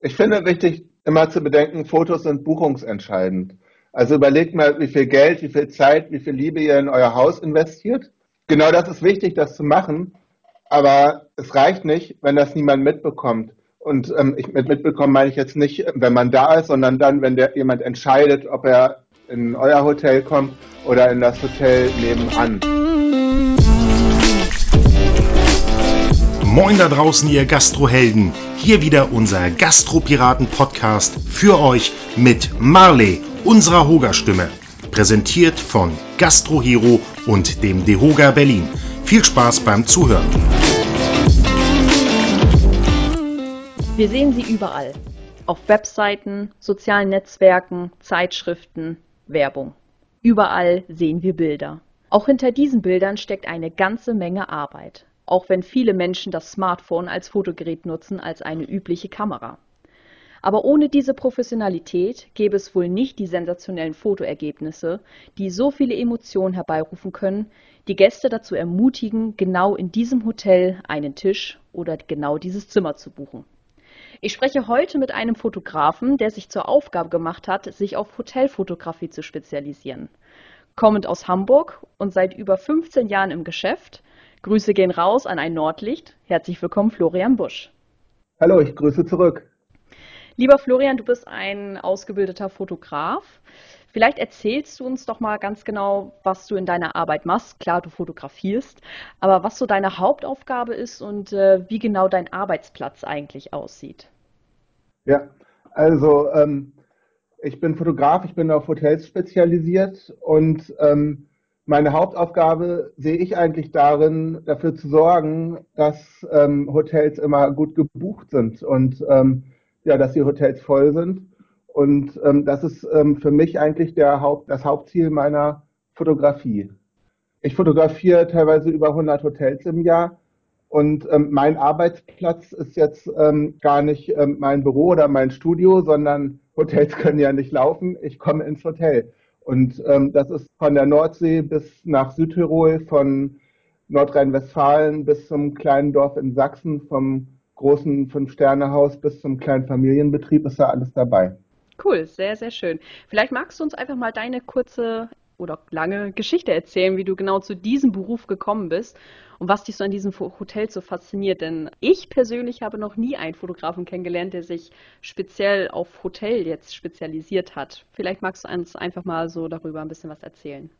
Ich finde wichtig, immer zu bedenken, Fotos sind buchungsentscheidend. Also überlegt mal, wie viel Geld, wie viel Zeit, wie viel Liebe ihr in euer Haus investiert. Genau das ist wichtig, das zu machen. Aber es reicht nicht, wenn das niemand mitbekommt. Und ähm, ich, mit mitbekommen meine ich jetzt nicht, wenn man da ist, sondern dann, wenn der, jemand entscheidet, ob er in euer Hotel kommt oder in das Hotel nebenan. Moin da draußen, ihr Gastrohelden. Hier wieder unser Gastropiraten-Podcast für euch mit Marley, unserer Hoga-Stimme. Präsentiert von Gastrohero und dem Dehoga Berlin. Viel Spaß beim Zuhören. Wir sehen sie überall. Auf Webseiten, sozialen Netzwerken, Zeitschriften, Werbung. Überall sehen wir Bilder. Auch hinter diesen Bildern steckt eine ganze Menge Arbeit auch wenn viele Menschen das Smartphone als Fotogerät nutzen als eine übliche Kamera. Aber ohne diese Professionalität gäbe es wohl nicht die sensationellen Fotoergebnisse, die so viele Emotionen herbeirufen können, die Gäste dazu ermutigen, genau in diesem Hotel einen Tisch oder genau dieses Zimmer zu buchen. Ich spreche heute mit einem Fotografen, der sich zur Aufgabe gemacht hat, sich auf Hotelfotografie zu spezialisieren. Kommend aus Hamburg und seit über 15 Jahren im Geschäft, Grüße gehen raus an ein Nordlicht. Herzlich willkommen, Florian Busch. Hallo, ich grüße zurück. Lieber Florian, du bist ein ausgebildeter Fotograf. Vielleicht erzählst du uns doch mal ganz genau, was du in deiner Arbeit machst. Klar, du fotografierst, aber was so deine Hauptaufgabe ist und äh, wie genau dein Arbeitsplatz eigentlich aussieht. Ja, also ähm, ich bin Fotograf, ich bin auf Hotels spezialisiert und ähm, meine Hauptaufgabe sehe ich eigentlich darin, dafür zu sorgen, dass ähm, Hotels immer gut gebucht sind und ähm, ja, dass die Hotels voll sind. Und ähm, das ist ähm, für mich eigentlich der Haupt, das Hauptziel meiner Fotografie. Ich fotografiere teilweise über 100 Hotels im Jahr und ähm, mein Arbeitsplatz ist jetzt ähm, gar nicht mein Büro oder mein Studio, sondern Hotels können ja nicht laufen. Ich komme ins Hotel. Und ähm, das ist von der Nordsee bis nach Südtirol, von Nordrhein-Westfalen bis zum kleinen Dorf in Sachsen, vom großen Fünf-Sterne-Haus bis zum kleinen Familienbetrieb ist da alles dabei. Cool, sehr, sehr schön. Vielleicht magst du uns einfach mal deine kurze oder lange Geschichte erzählen, wie du genau zu diesem Beruf gekommen bist und was dich so an diesem Hotel so fasziniert. Denn ich persönlich habe noch nie einen Fotografen kennengelernt, der sich speziell auf Hotel jetzt spezialisiert hat. Vielleicht magst du uns einfach mal so darüber ein bisschen was erzählen.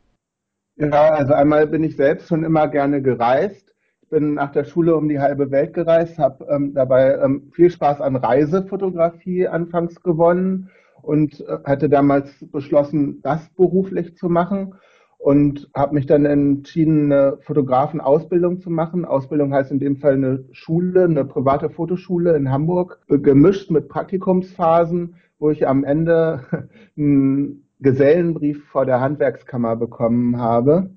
Ja, also einmal bin ich selbst schon immer gerne gereist. Ich bin nach der Schule um die halbe Welt gereist, habe ähm, dabei ähm, viel Spaß an Reisefotografie anfangs gewonnen und äh, hatte damals beschlossen, das beruflich zu machen und habe mich dann entschieden, eine Fotografenausbildung zu machen. Ausbildung heißt in dem Fall eine Schule, eine private Fotoschule in Hamburg, gemischt mit Praktikumsphasen, wo ich am Ende einen Gesellenbrief vor der Handwerkskammer bekommen habe.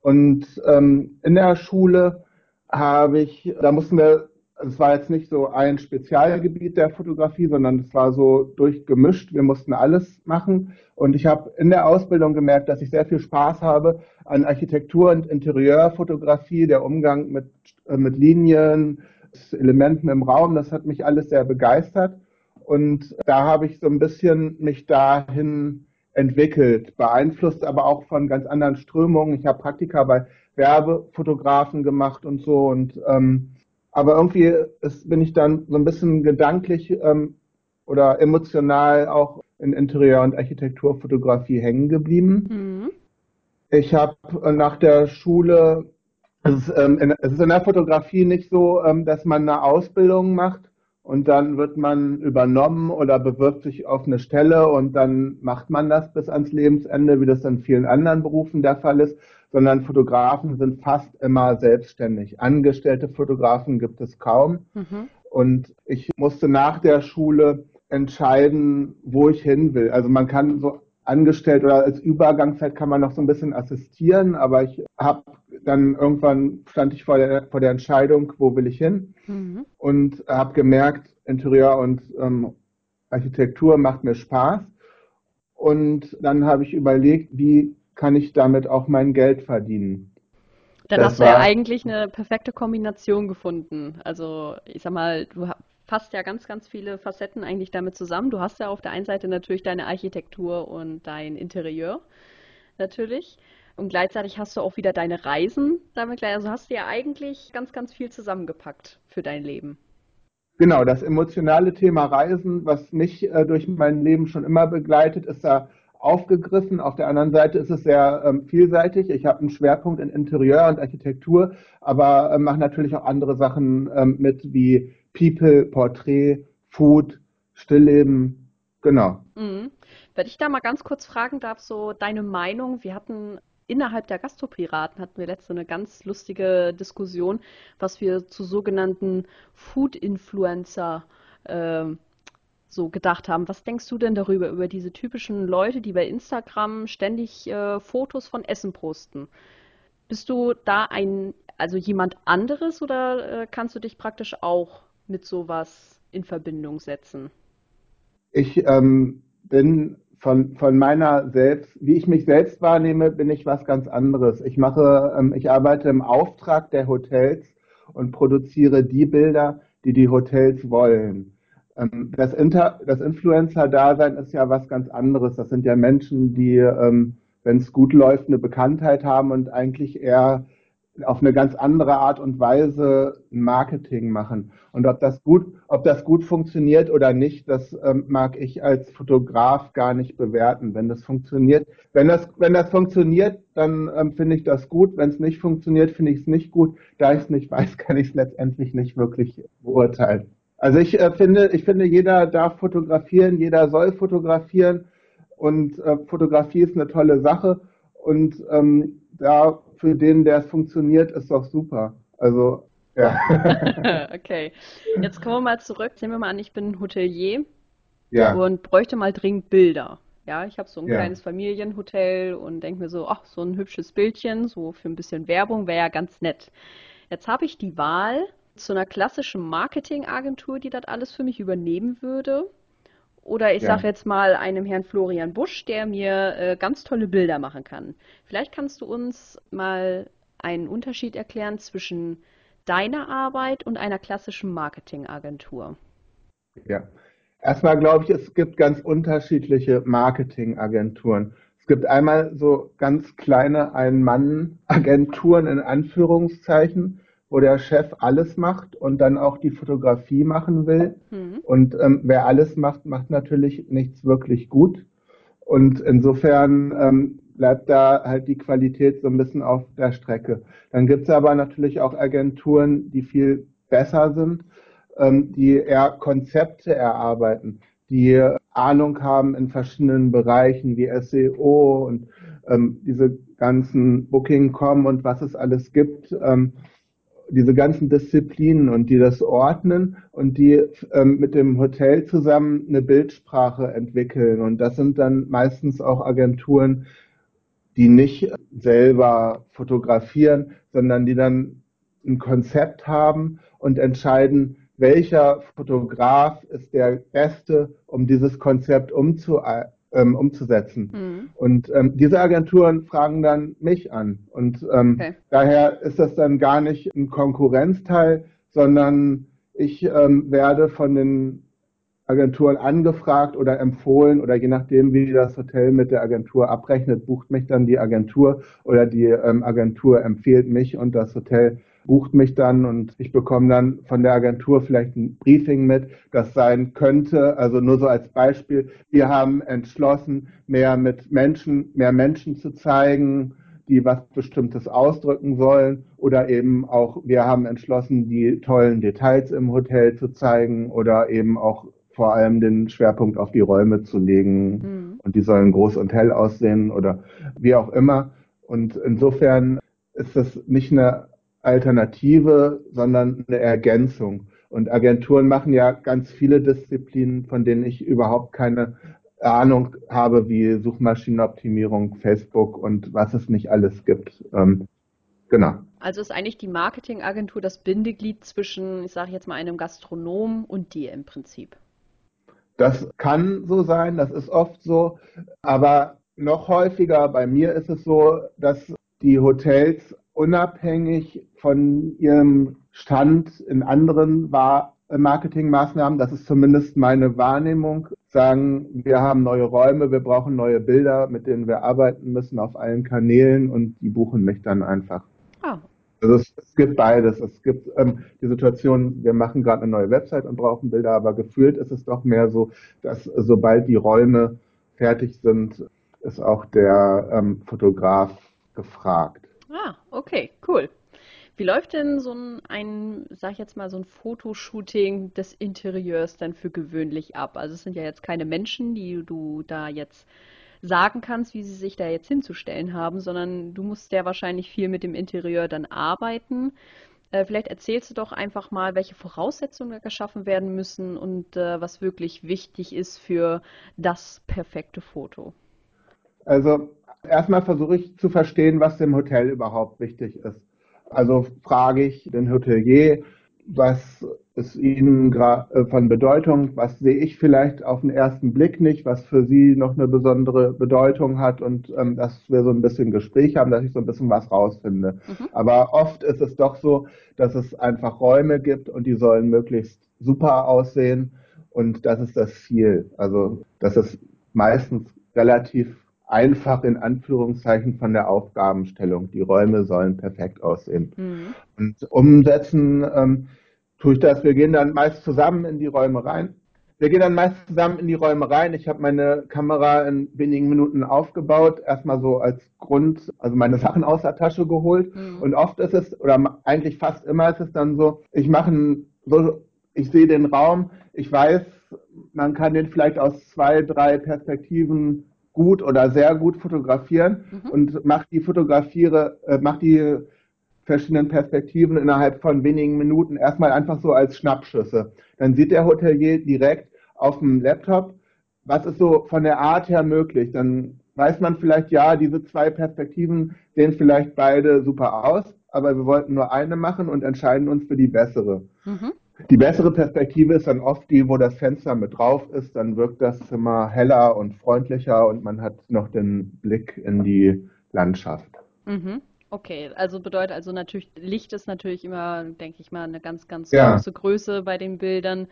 Und ähm, in der Schule habe ich, da mussten wir es war jetzt nicht so ein Spezialgebiet der Fotografie, sondern es war so durchgemischt. Wir mussten alles machen. Und ich habe in der Ausbildung gemerkt, dass ich sehr viel Spaß habe an Architektur- und Interieurfotografie, der Umgang mit, äh, mit Linien, Elementen im Raum. Das hat mich alles sehr begeistert. Und da habe ich so ein bisschen mich dahin entwickelt, beeinflusst aber auch von ganz anderen Strömungen. Ich habe Praktika bei Werbefotografen gemacht und so und ähm, aber irgendwie ist, bin ich dann so ein bisschen gedanklich ähm, oder emotional auch in Interieur- und Architekturfotografie hängen geblieben. Mhm. Ich habe äh, nach der Schule, es ist, ähm, in, es ist in der Fotografie nicht so, ähm, dass man eine Ausbildung macht und dann wird man übernommen oder bewirbt sich auf eine Stelle und dann macht man das bis ans Lebensende, wie das in vielen anderen Berufen der Fall ist, sondern Fotografen sind fast immer selbstständig. Angestellte Fotografen gibt es kaum. Mhm. Und ich musste nach der Schule entscheiden, wo ich hin will. Also man kann so angestellt oder als Übergangszeit kann man noch so ein bisschen assistieren, aber ich habe dann irgendwann stand ich vor der, vor der Entscheidung, wo will ich hin mhm. und habe gemerkt, Interieur und ähm, Architektur macht mir Spaß. Und dann habe ich überlegt, wie kann ich damit auch mein Geld verdienen. Dann das hast du ja eigentlich eine perfekte Kombination gefunden. Also ich sag mal, du fasst ja ganz, ganz viele Facetten eigentlich damit zusammen. Du hast ja auf der einen Seite natürlich deine Architektur und dein Interieur natürlich. Und gleichzeitig hast du auch wieder deine Reisen damit gleich. Also hast du ja eigentlich ganz, ganz viel zusammengepackt für dein Leben. Genau, das emotionale Thema Reisen, was mich äh, durch mein Leben schon immer begleitet, ist da aufgegriffen. Auf der anderen Seite ist es sehr ähm, vielseitig. Ich habe einen Schwerpunkt in Interieur und Architektur, aber äh, mache natürlich auch andere Sachen ähm, mit wie People, Porträt, Food, Stillleben. Genau. Mhm. Wenn ich da mal ganz kurz fragen darf, so deine Meinung. Wir hatten innerhalb der Gastropiraten hatten wir letzte eine ganz lustige Diskussion, was wir zu sogenannten Food-Influencer äh, so gedacht haben. Was denkst du denn darüber, über diese typischen Leute, die bei Instagram ständig äh, Fotos von Essen posten? Bist du da ein, also jemand anderes oder äh, kannst du dich praktisch auch mit sowas in Verbindung setzen? Ich ähm, bin von, von meiner selbst, wie ich mich selbst wahrnehme, bin ich was ganz anderes. Ich mache, ähm, ich arbeite im Auftrag der Hotels und produziere die Bilder, die die Hotels wollen. Ähm, das, das Influencer-Dasein ist ja was ganz anderes. Das sind ja Menschen, die, ähm, wenn es gut läuft, eine Bekanntheit haben und eigentlich eher auf eine ganz andere Art und Weise Marketing machen. Und ob das gut, ob das gut funktioniert oder nicht, das ähm, mag ich als Fotograf gar nicht bewerten. Wenn das funktioniert, wenn das, wenn das funktioniert, dann ähm, finde ich das gut. Wenn es nicht funktioniert, finde ich es nicht gut. Da ich es nicht weiß, kann ich es letztendlich nicht wirklich beurteilen. Also ich äh, finde, ich finde, jeder darf fotografieren, jeder soll fotografieren und äh, Fotografie ist eine tolle Sache und ähm, da für den, der es funktioniert, ist doch super. Also ja. okay. Jetzt kommen wir mal zurück. Sehen wir mal an, ich bin Hotelier ja. und bräuchte mal dringend Bilder. Ja, ich habe so ein ja. kleines Familienhotel und denke mir so, ach, so ein hübsches Bildchen, so für ein bisschen Werbung wäre ja ganz nett. Jetzt habe ich die Wahl zu einer klassischen Marketingagentur, die das alles für mich übernehmen würde. Oder ich ja. sage jetzt mal einem Herrn Florian Busch, der mir äh, ganz tolle Bilder machen kann. Vielleicht kannst du uns mal einen Unterschied erklären zwischen deiner Arbeit und einer klassischen Marketingagentur. Ja, erstmal glaube ich, es gibt ganz unterschiedliche Marketingagenturen. Es gibt einmal so ganz kleine Ein-Mann-Agenturen in Anführungszeichen, wo der Chef alles macht und dann auch die Fotografie machen will. Mhm. Und ähm, wer alles macht, macht natürlich nichts wirklich gut. Und insofern ähm, bleibt da halt die Qualität so ein bisschen auf der Strecke. Dann gibt es aber natürlich auch Agenturen, die viel besser sind, ähm, die eher Konzepte erarbeiten, die Ahnung haben in verschiedenen Bereichen wie SEO und ähm, diese ganzen Booking.com und was es alles gibt. Ähm, diese ganzen Disziplinen und die das ordnen und die ähm, mit dem Hotel zusammen eine Bildsprache entwickeln. Und das sind dann meistens auch Agenturen, die nicht selber fotografieren, sondern die dann ein Konzept haben und entscheiden, welcher Fotograf ist der Beste, um dieses Konzept umzusetzen ähm, umzusetzen. Mhm. Und ähm, diese Agenturen fragen dann mich an. Und ähm, okay. daher ist das dann gar nicht ein Konkurrenzteil, sondern ich ähm, werde von den Agenturen angefragt oder empfohlen oder je nachdem, wie das Hotel mit der Agentur abrechnet, bucht mich dann die Agentur oder die ähm, Agentur empfiehlt mich und das Hotel bucht mich dann und ich bekomme dann von der Agentur vielleicht ein Briefing mit, das sein könnte. Also nur so als Beispiel. Wir haben entschlossen, mehr mit Menschen, mehr Menschen zu zeigen, die was Bestimmtes ausdrücken sollen. Oder eben auch, wir haben entschlossen, die tollen Details im Hotel zu zeigen oder eben auch vor allem den Schwerpunkt auf die Räume zu legen. Mhm. Und die sollen groß und hell aussehen oder wie auch immer. Und insofern ist das nicht eine Alternative, sondern eine Ergänzung. Und Agenturen machen ja ganz viele Disziplinen, von denen ich überhaupt keine Ahnung habe, wie Suchmaschinenoptimierung, Facebook und was es nicht alles gibt. Ähm, genau. Also ist eigentlich die Marketingagentur das Bindeglied zwischen, ich sage jetzt mal, einem Gastronom und dir im Prinzip. Das kann so sein, das ist oft so, aber noch häufiger bei mir ist es so, dass die Hotels unabhängig von ihrem Stand in anderen Marketingmaßnahmen, das ist zumindest meine Wahrnehmung, sagen, wir haben neue Räume, wir brauchen neue Bilder, mit denen wir arbeiten müssen auf allen Kanälen und die buchen mich dann einfach. Ah. Also es, es gibt beides. Es gibt ähm, die Situation, wir machen gerade eine neue Website und brauchen Bilder, aber gefühlt ist es doch mehr so, dass sobald die Räume fertig sind, ist auch der ähm, Fotograf gefragt. Ah, okay, cool. Wie läuft denn so ein, ein, sag ich jetzt mal, so ein Fotoshooting des Interieurs dann für gewöhnlich ab? Also es sind ja jetzt keine Menschen, die du da jetzt sagen kannst, wie sie sich da jetzt hinzustellen haben, sondern du musst ja wahrscheinlich viel mit dem Interieur dann arbeiten. Äh, vielleicht erzählst du doch einfach mal, welche Voraussetzungen da geschaffen werden müssen und äh, was wirklich wichtig ist für das perfekte Foto. Also erstmal versuche ich zu verstehen, was dem Hotel überhaupt wichtig ist. Also frage ich den Hotelier, was ist Ihnen äh, von Bedeutung, was sehe ich vielleicht auf den ersten Blick nicht, was für Sie noch eine besondere Bedeutung hat und ähm, dass wir so ein bisschen Gespräch haben, dass ich so ein bisschen was rausfinde. Mhm. Aber oft ist es doch so, dass es einfach Räume gibt und die sollen möglichst super aussehen und das ist das Ziel. Also das ist meistens relativ einfach in Anführungszeichen von der Aufgabenstellung. Die Räume sollen perfekt aussehen. Mhm. Und umsetzen ähm, tue ich das. Wir gehen dann meist zusammen in die Räume rein. Wir gehen dann meist zusammen in die Räume rein. Ich habe meine Kamera in wenigen Minuten aufgebaut, erstmal so als Grund, also meine Sachen aus der Tasche geholt. Mhm. Und oft ist es, oder eigentlich fast immer ist es dann so, ich mache so, ich sehe den Raum, ich weiß, man kann den vielleicht aus zwei, drei Perspektiven gut oder sehr gut fotografieren mhm. und macht die fotografiere, äh, macht die verschiedenen Perspektiven innerhalb von wenigen Minuten erstmal einfach so als Schnappschüsse. Dann sieht der Hotelier direkt auf dem Laptop, was ist so von der Art her möglich. Dann weiß man vielleicht, ja, diese zwei Perspektiven sehen vielleicht beide super aus, aber wir wollten nur eine machen und entscheiden uns für die bessere. Mhm. Die bessere Perspektive ist dann oft die, wo das Fenster mit drauf ist. Dann wirkt das Zimmer heller und freundlicher und man hat noch den Blick in die Landschaft. Mhm. Okay, also bedeutet also natürlich, Licht ist natürlich immer, denke ich mal, eine ganz, ganz ja. große Größe bei den Bildern.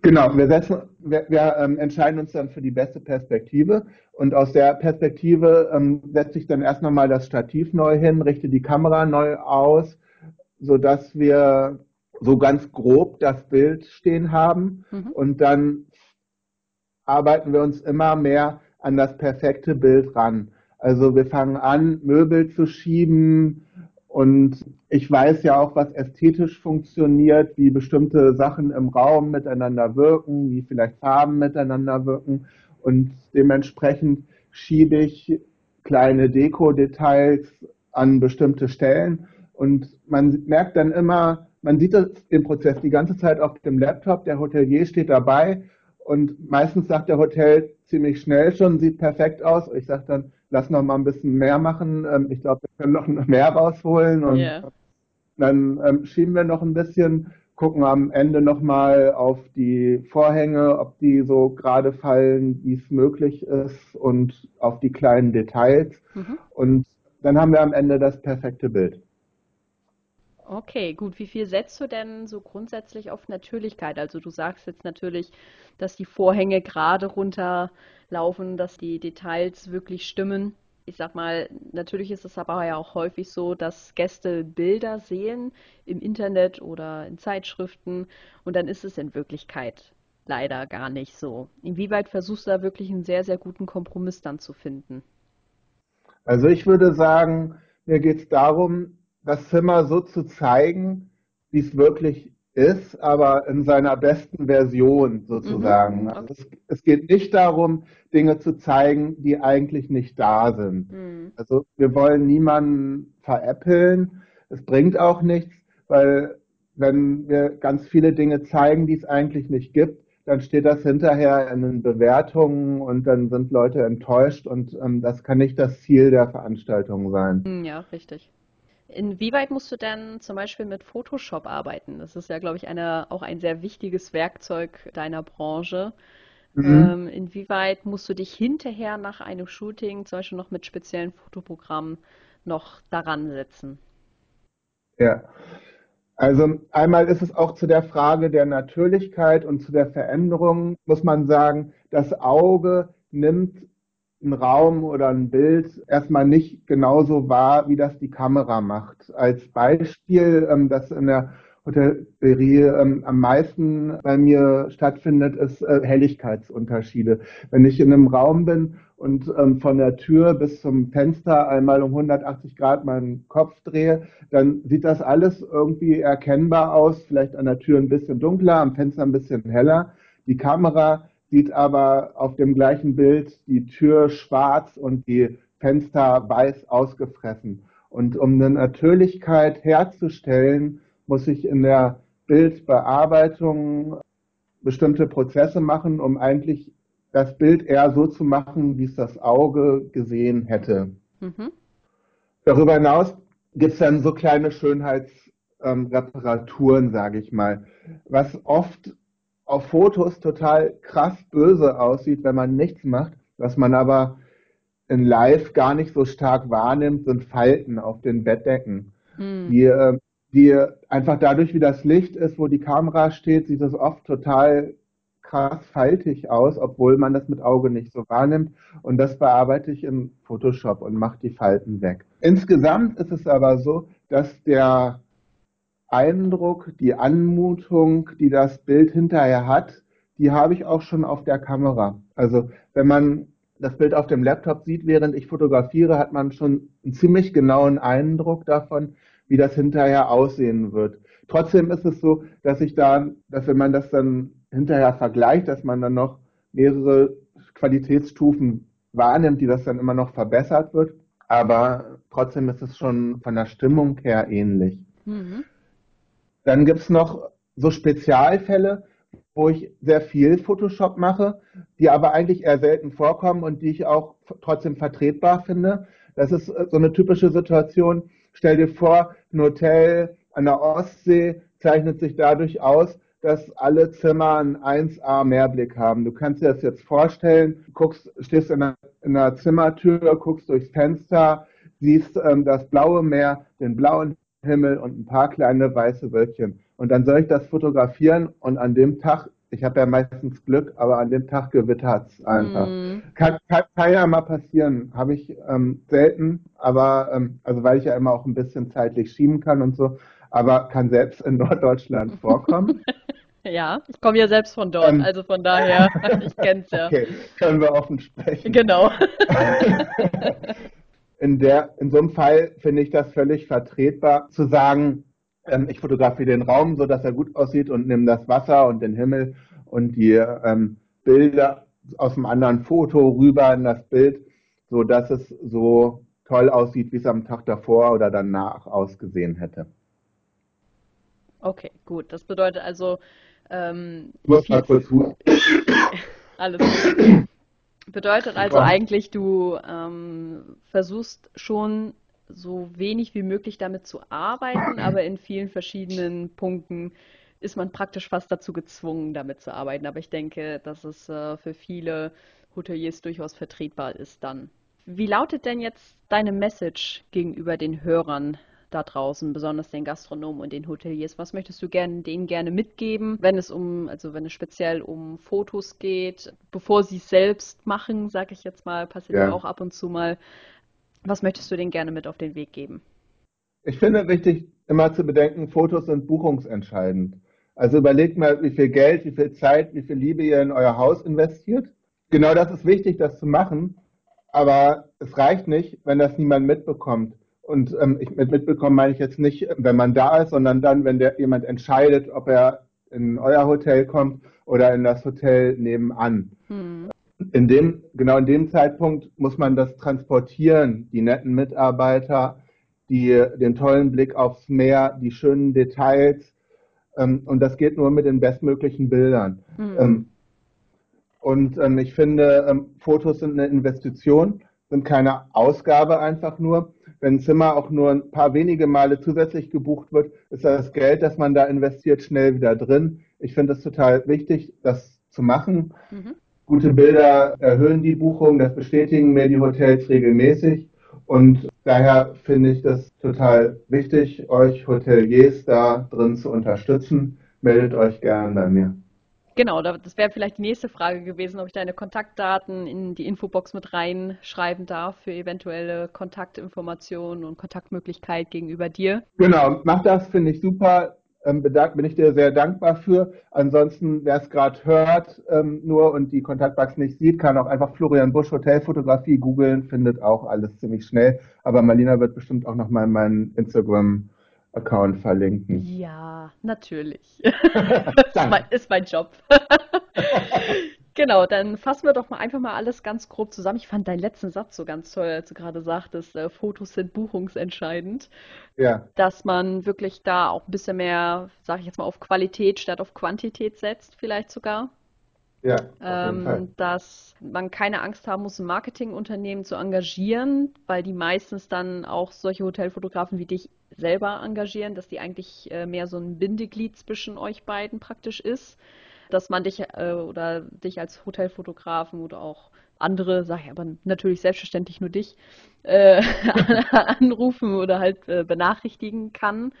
Genau, wir, setzen, wir, wir ähm, entscheiden uns dann für die beste Perspektive und aus der Perspektive ähm, setze ich dann erst nochmal das Stativ neu hin, richte die Kamera neu aus, sodass wir so ganz grob das Bild stehen haben mhm. und dann arbeiten wir uns immer mehr an das perfekte Bild ran. Also wir fangen an, Möbel zu schieben und ich weiß ja auch, was ästhetisch funktioniert, wie bestimmte Sachen im Raum miteinander wirken, wie vielleicht Farben miteinander wirken und dementsprechend schiebe ich kleine Deko-Details an bestimmte Stellen und man merkt dann immer, man sieht das, den Prozess die ganze Zeit auf dem Laptop, der Hotelier steht dabei und meistens sagt der Hotel ziemlich schnell schon, sieht perfekt aus. Ich sage dann, lass noch mal ein bisschen mehr machen. Ähm, ich glaube, wir können noch mehr rausholen und yeah. dann ähm, schieben wir noch ein bisschen, gucken am Ende noch mal auf die Vorhänge, ob die so gerade fallen, wie es möglich ist und auf die kleinen Details. Mhm. Und dann haben wir am Ende das perfekte Bild. Okay, gut. Wie viel setzt du denn so grundsätzlich auf Natürlichkeit? Also du sagst jetzt natürlich, dass die Vorhänge gerade runterlaufen, dass die Details wirklich stimmen. Ich sag mal, natürlich ist es aber ja auch häufig so, dass Gäste Bilder sehen im Internet oder in Zeitschriften und dann ist es in Wirklichkeit leider gar nicht so. Inwieweit versuchst du da wirklich einen sehr, sehr guten Kompromiss dann zu finden? Also ich würde sagen, mir geht es darum, das Zimmer so zu zeigen, wie es wirklich ist, aber in seiner besten Version sozusagen. Mhm. Also es, es, geht nicht darum, Dinge zu zeigen, die eigentlich nicht da sind. Mhm. Also wir wollen niemanden veräppeln. Es bringt auch nichts, weil wenn wir ganz viele Dinge zeigen, die es eigentlich nicht gibt, dann steht das hinterher in den Bewertungen und dann sind Leute enttäuscht und ähm, das kann nicht das Ziel der Veranstaltung sein. Ja, richtig. Inwieweit musst du denn zum Beispiel mit Photoshop arbeiten? Das ist ja, glaube ich, eine, auch ein sehr wichtiges Werkzeug deiner Branche. Mhm. Ähm, inwieweit musst du dich hinterher nach einem Shooting zum Beispiel noch mit speziellen Fotoprogrammen noch daran setzen? Ja, Also einmal ist es auch zu der Frage der Natürlichkeit und zu der Veränderung, muss man sagen, das Auge nimmt einen Raum oder ein Bild erstmal nicht genauso wahr, wie das die Kamera macht. Als Beispiel, ähm, das in der Hotellerie ähm, am meisten bei mir stattfindet, ist äh, Helligkeitsunterschiede. Wenn ich in einem Raum bin und ähm, von der Tür bis zum Fenster einmal um 180 Grad meinen Kopf drehe, dann sieht das alles irgendwie erkennbar aus. Vielleicht an der Tür ein bisschen dunkler, am Fenster ein bisschen heller. Die Kamera sieht aber auf dem gleichen Bild die Tür schwarz und die Fenster weiß ausgefressen. Und um eine Natürlichkeit herzustellen, muss ich in der Bildbearbeitung bestimmte Prozesse machen, um eigentlich das Bild eher so zu machen, wie es das Auge gesehen hätte. Mhm. Darüber hinaus gibt es dann so kleine Schönheitsreparaturen, ähm, sage ich mal, was oft auf Fotos total krass böse aussieht, wenn man nichts macht, was man aber in Live gar nicht so stark wahrnimmt, sind Falten auf den Bettdecken. Mhm. Die äh, die einfach dadurch, wie das Licht ist, wo die Kamera steht, sieht es oft total krass faltig aus, obwohl man das mit Auge nicht so wahrnimmt. Und das bearbeite ich in Photoshop und mache die Falten weg. Insgesamt ist es aber so, dass der Eindruck, die Anmutung, die das Bild hinterher hat, die habe ich auch schon auf der Kamera. Also wenn man das Bild auf dem Laptop sieht, während ich fotografiere, hat man schon einen ziemlich genauen Eindruck davon, wie das hinterher aussehen wird. Trotzdem ist es so, dass ich da, dass wenn man das dann hinterher vergleicht, dass man dann noch mehrere Qualitätsstufen wahrnimmt, die das dann immer noch verbessert wird. Aber trotzdem ist es schon von der Stimmung her ähnlich. Mhm. Dann gibt es noch so Spezialfälle, wo ich sehr viel Photoshop mache, die aber eigentlich eher selten vorkommen und die ich auch trotzdem vertretbar finde. Das ist so eine typische Situation, Stell dir vor, ein Hotel an der Ostsee zeichnet sich dadurch aus, dass alle Zimmer einen 1A Mehrblick haben. Du kannst dir das jetzt vorstellen, guckst, stehst in der, in der Zimmertür, guckst durchs Fenster, siehst ähm, das blaue Meer, den blauen Himmel und ein paar kleine weiße Wölkchen. Und dann soll ich das fotografieren und an dem Tag ich habe ja meistens Glück, aber an dem Tag gewittert es einfach. Mm. Kann, kann, kann, ja mal passieren. Habe ich ähm, selten, aber ähm, also weil ich ja immer auch ein bisschen zeitlich schieben kann und so, aber kann selbst in Norddeutschland vorkommen. ja, ich komme ja selbst von dort, ähm, also von daher, ich kenne es ja. Okay, können wir offen sprechen. Genau. in, der, in so einem Fall finde ich das völlig vertretbar, zu sagen, ähm, ich fotografiere den Raum, so dass er gut aussieht und nehme das Wasser und den Himmel und die ähm, Bilder aus einem anderen Foto rüber in das Bild, so dass es so toll aussieht, wie es am Tag davor oder danach ausgesehen hätte. Okay, gut. Das bedeutet also. Ähm, du musst mal kurz Alles gut. Bedeutet also eigentlich, du ähm, versuchst schon so wenig wie möglich damit zu arbeiten, aber in vielen verschiedenen Punkten ist man praktisch fast dazu gezwungen, damit zu arbeiten. Aber ich denke, dass es äh, für viele Hoteliers durchaus vertretbar ist dann. Wie lautet denn jetzt deine Message gegenüber den Hörern da draußen, besonders den Gastronomen und den Hoteliers? Was möchtest du gern, denen gerne mitgeben, wenn es um, also wenn es speziell um Fotos geht, bevor sie es selbst machen, sage ich jetzt mal, passiert ja auch ab und zu mal. Was möchtest du denen gerne mit auf den Weg geben? Ich finde wichtig, immer zu bedenken, Fotos sind buchungsentscheidend. Also überlegt mal, wie viel Geld, wie viel Zeit, wie viel Liebe ihr in euer Haus investiert. Genau das ist wichtig, das zu machen. Aber es reicht nicht, wenn das niemand mitbekommt. Und ähm, ich, mit mitbekommen meine ich jetzt nicht, wenn man da ist, sondern dann, wenn der, jemand entscheidet, ob er in euer Hotel kommt oder in das Hotel nebenan. Hm in dem, genau in dem Zeitpunkt muss man das transportieren, die netten Mitarbeiter, die, den tollen Blick aufs Meer, die schönen Details. Ähm, und das geht nur mit den bestmöglichen Bildern. Mhm. Ähm, und ähm, ich finde, ähm, Fotos sind eine Investition, sind keine Ausgabe einfach nur. Wenn ein Zimmer auch nur ein paar wenige Male zusätzlich gebucht wird, ist das Geld, das man da investiert, schnell wieder drin. Ich finde es total wichtig, das zu machen. Mhm. Gute Bilder erhöhen die Buchung, das bestätigen mir die Hotels regelmäßig. Und daher finde ich das total wichtig, euch Hoteliers da drin zu unterstützen. Meldet euch gern bei mir. Genau, das wäre vielleicht die nächste Frage gewesen, ob ich deine Kontaktdaten in die Infobox mit reinschreiben darf für eventuelle Kontaktinformationen und Kontaktmöglichkeit gegenüber dir. Genau, mach das, finde ich super. Ähm, bedankt, bin ich dir sehr dankbar für. Ansonsten, wer es gerade hört ähm, nur und die Kontaktbox nicht sieht, kann auch einfach Florian Busch Hotelfotografie googeln, findet auch alles ziemlich schnell. Aber Marlina wird bestimmt auch nochmal meinen Instagram Account verlinken. Ja, natürlich. ist, mein, ist mein Job. Genau, dann fassen wir doch mal einfach mal alles ganz grob zusammen. Ich fand deinen letzten Satz so ganz toll, als du gerade sagtest, äh, Fotos sind buchungsentscheidend. Ja. Dass man wirklich da auch ein bisschen mehr, sage ich jetzt mal, auf Qualität statt auf Quantität setzt, vielleicht sogar. Ja, ähm, dass man keine Angst haben muss, ein Marketingunternehmen zu engagieren, weil die meistens dann auch solche Hotelfotografen wie dich selber engagieren, dass die eigentlich äh, mehr so ein Bindeglied zwischen euch beiden praktisch ist. Dass man dich äh, oder dich als Hotelfotografen oder auch andere, sage ich aber natürlich selbstverständlich nur dich, äh, anrufen oder halt äh, benachrichtigen kann,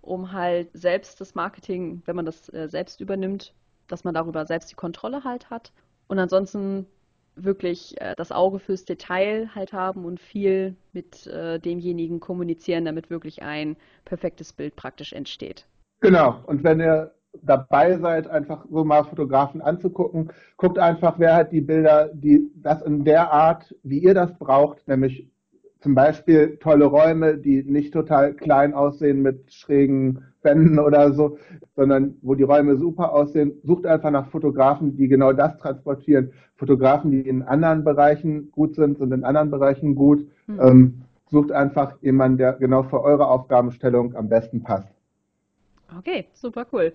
um halt selbst das Marketing, wenn man das äh, selbst übernimmt, dass man darüber selbst die Kontrolle halt hat. Und ansonsten wirklich äh, das Auge fürs Detail halt haben und viel mit äh, demjenigen kommunizieren, damit wirklich ein perfektes Bild praktisch entsteht. Genau. Und wenn ihr dabei seid, einfach so mal Fotografen anzugucken. Guckt einfach, wer hat die Bilder, die das in der Art, wie ihr das braucht, nämlich zum Beispiel tolle Räume, die nicht total klein aussehen mit schrägen Wänden oder so, sondern wo die Räume super aussehen. Sucht einfach nach Fotografen, die genau das transportieren. Fotografen, die in anderen Bereichen gut sind, sind in anderen Bereichen gut. Mhm. Ähm, sucht einfach jemanden, der genau für eure Aufgabenstellung am besten passt. Okay, super cool.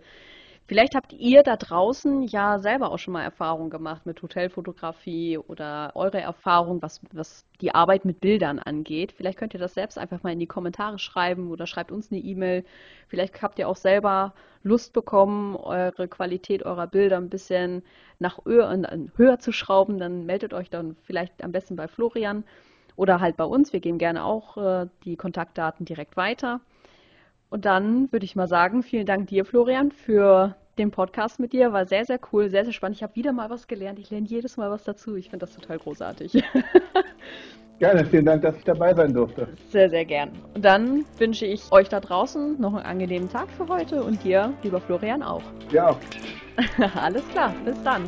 Vielleicht habt ihr da draußen ja selber auch schon mal Erfahrung gemacht mit Hotelfotografie oder eure Erfahrung, was, was die Arbeit mit Bildern angeht. Vielleicht könnt ihr das selbst einfach mal in die Kommentare schreiben oder schreibt uns eine E-Mail. Vielleicht habt ihr auch selber Lust bekommen, eure Qualität eurer Bilder ein bisschen nach höher, höher zu schrauben. Dann meldet euch dann vielleicht am besten bei Florian oder halt bei uns. Wir geben gerne auch äh, die Kontaktdaten direkt weiter. Und dann würde ich mal sagen, vielen Dank dir, Florian, für den Podcast mit dir. War sehr, sehr cool, sehr, sehr spannend. Ich habe wieder mal was gelernt. Ich lerne jedes Mal was dazu. Ich finde das total großartig. Gerne, vielen Dank, dass ich dabei sein durfte. Sehr, sehr gern. Und dann wünsche ich euch da draußen noch einen angenehmen Tag für heute und dir, lieber Florian, auch. Ja. Alles klar, bis dann.